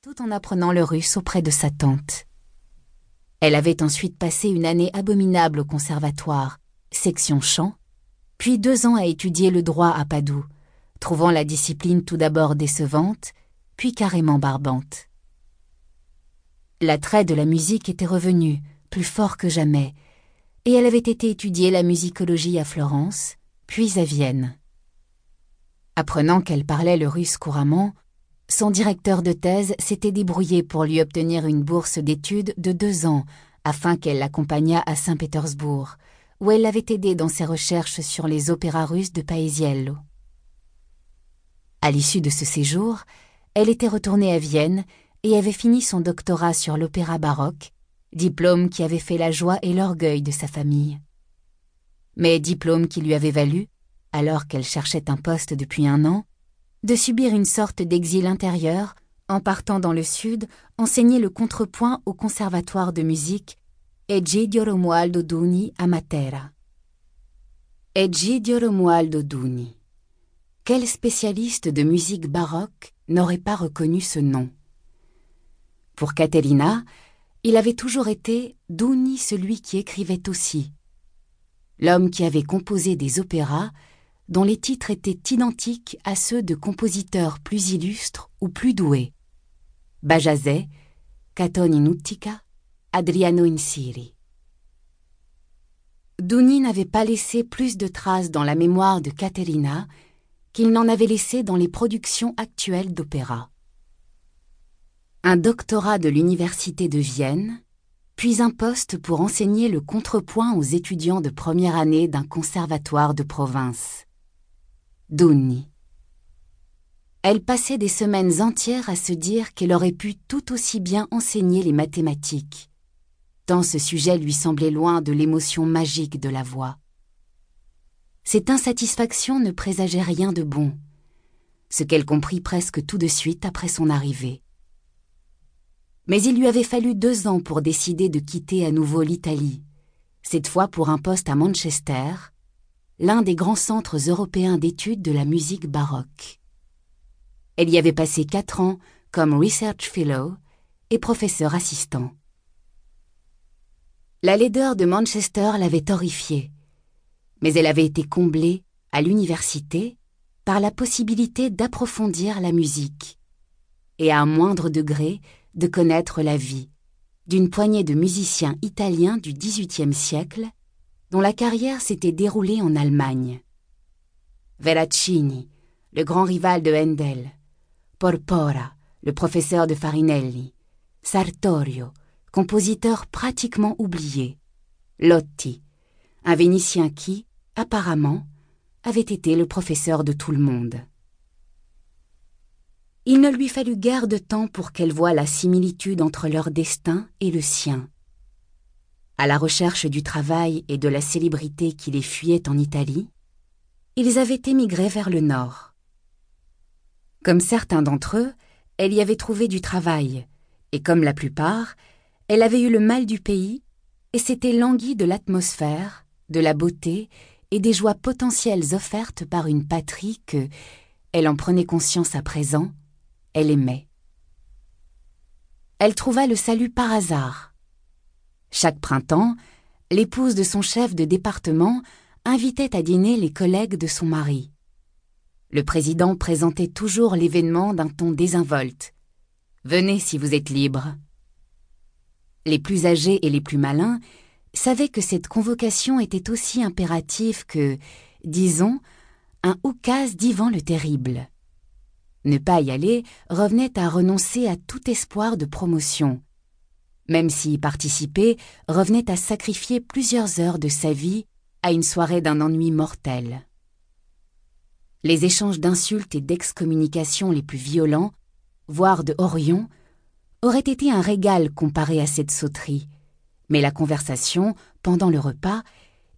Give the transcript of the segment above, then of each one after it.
tout en apprenant le russe auprès de sa tante. Elle avait ensuite passé une année abominable au conservatoire, section chant, puis deux ans à étudier le droit à Padoue, trouvant la discipline tout d'abord décevante, puis carrément barbante. L'attrait de la musique était revenu, plus fort que jamais, et elle avait été étudier la musicologie à Florence, puis à Vienne. Apprenant qu'elle parlait le russe couramment, son directeur de thèse s'était débrouillé pour lui obtenir une bourse d'études de deux ans afin qu'elle l'accompagnât à Saint-Pétersbourg, où elle l'avait aidé dans ses recherches sur les opéras russes de Paesiello. À l'issue de ce séjour, elle était retournée à Vienne et avait fini son doctorat sur l'opéra baroque, diplôme qui avait fait la joie et l'orgueil de sa famille. Mais diplôme qui lui avait valu, alors qu'elle cherchait un poste depuis un an, de subir une sorte d'exil intérieur en partant dans le sud enseigner le contrepoint au conservatoire de musique Egidio Romualdo Duni à Matera. Egidio Romualdo Duni. Quel spécialiste de musique baroque n'aurait pas reconnu ce nom? Pour Caterina, il avait toujours été Duni celui qui écrivait aussi. L'homme qui avait composé des opéras dont les titres étaient identiques à ceux de compositeurs plus illustres ou plus doués. Bajazet, Caton in Uttica, Adriano Insiri. Duni n'avait pas laissé plus de traces dans la mémoire de Caterina qu'il n'en avait laissé dans les productions actuelles d'opéra. Un doctorat de l'Université de Vienne, puis un poste pour enseigner le contrepoint aux étudiants de première année d'un conservatoire de province. Duni. Elle passait des semaines entières à se dire qu'elle aurait pu tout aussi bien enseigner les mathématiques, tant ce sujet lui semblait loin de l'émotion magique de la voix. Cette insatisfaction ne présageait rien de bon, ce qu'elle comprit presque tout de suite après son arrivée. Mais il lui avait fallu deux ans pour décider de quitter à nouveau l'Italie, cette fois pour un poste à Manchester, l'un des grands centres européens d'études de la musique baroque. Elle y avait passé quatre ans comme Research Fellow et professeur assistant. La laideur de Manchester l'avait horrifiée, mais elle avait été comblée, à l'université, par la possibilité d'approfondir la musique et à un moindre degré de connaître la vie d'une poignée de musiciens italiens du XVIIIe siècle dont la carrière s'était déroulée en Allemagne. Veracini, le grand rival de Handel, Porpora, le professeur de Farinelli, Sartorio, compositeur pratiquement oublié, Lotti, un Vénitien qui, apparemment, avait été le professeur de tout le monde. Il ne lui fallut guère de temps pour qu'elle voie la similitude entre leur destin et le sien à la recherche du travail et de la célébrité qui les fuyait en Italie, ils avaient émigré vers le nord. Comme certains d'entre eux, elle y avait trouvé du travail, et comme la plupart, elle avait eu le mal du pays et s'était languie de l'atmosphère, de la beauté et des joies potentielles offertes par une patrie que, elle en prenait conscience à présent, elle aimait. Elle trouva le salut par hasard, chaque printemps, l'épouse de son chef de département invitait à dîner les collègues de son mari. Le président présentait toujours l'événement d'un ton désinvolte. Venez si vous êtes libre. Les plus âgés et les plus malins savaient que cette convocation était aussi impérative que, disons, un oukase d'Ivan le Terrible. Ne pas y aller revenait à renoncer à tout espoir de promotion, même si participer revenait à sacrifier plusieurs heures de sa vie à une soirée d'un ennui mortel. Les échanges d'insultes et d'excommunications les plus violents, voire de horions, auraient été un régal comparé à cette sauterie, mais la conversation, pendant le repas,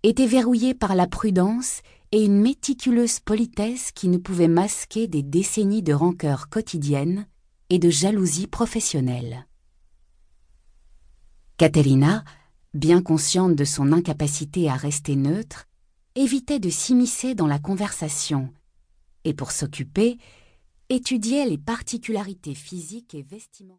était verrouillée par la prudence et une méticuleuse politesse qui ne pouvait masquer des décennies de rancœur quotidienne et de jalousie professionnelle. Caterina, bien consciente de son incapacité à rester neutre, évitait de s'immiscer dans la conversation, et pour s'occuper, étudiait les particularités physiques et vestimentales.